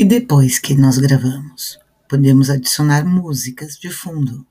E depois que nós gravamos, podemos adicionar músicas de fundo.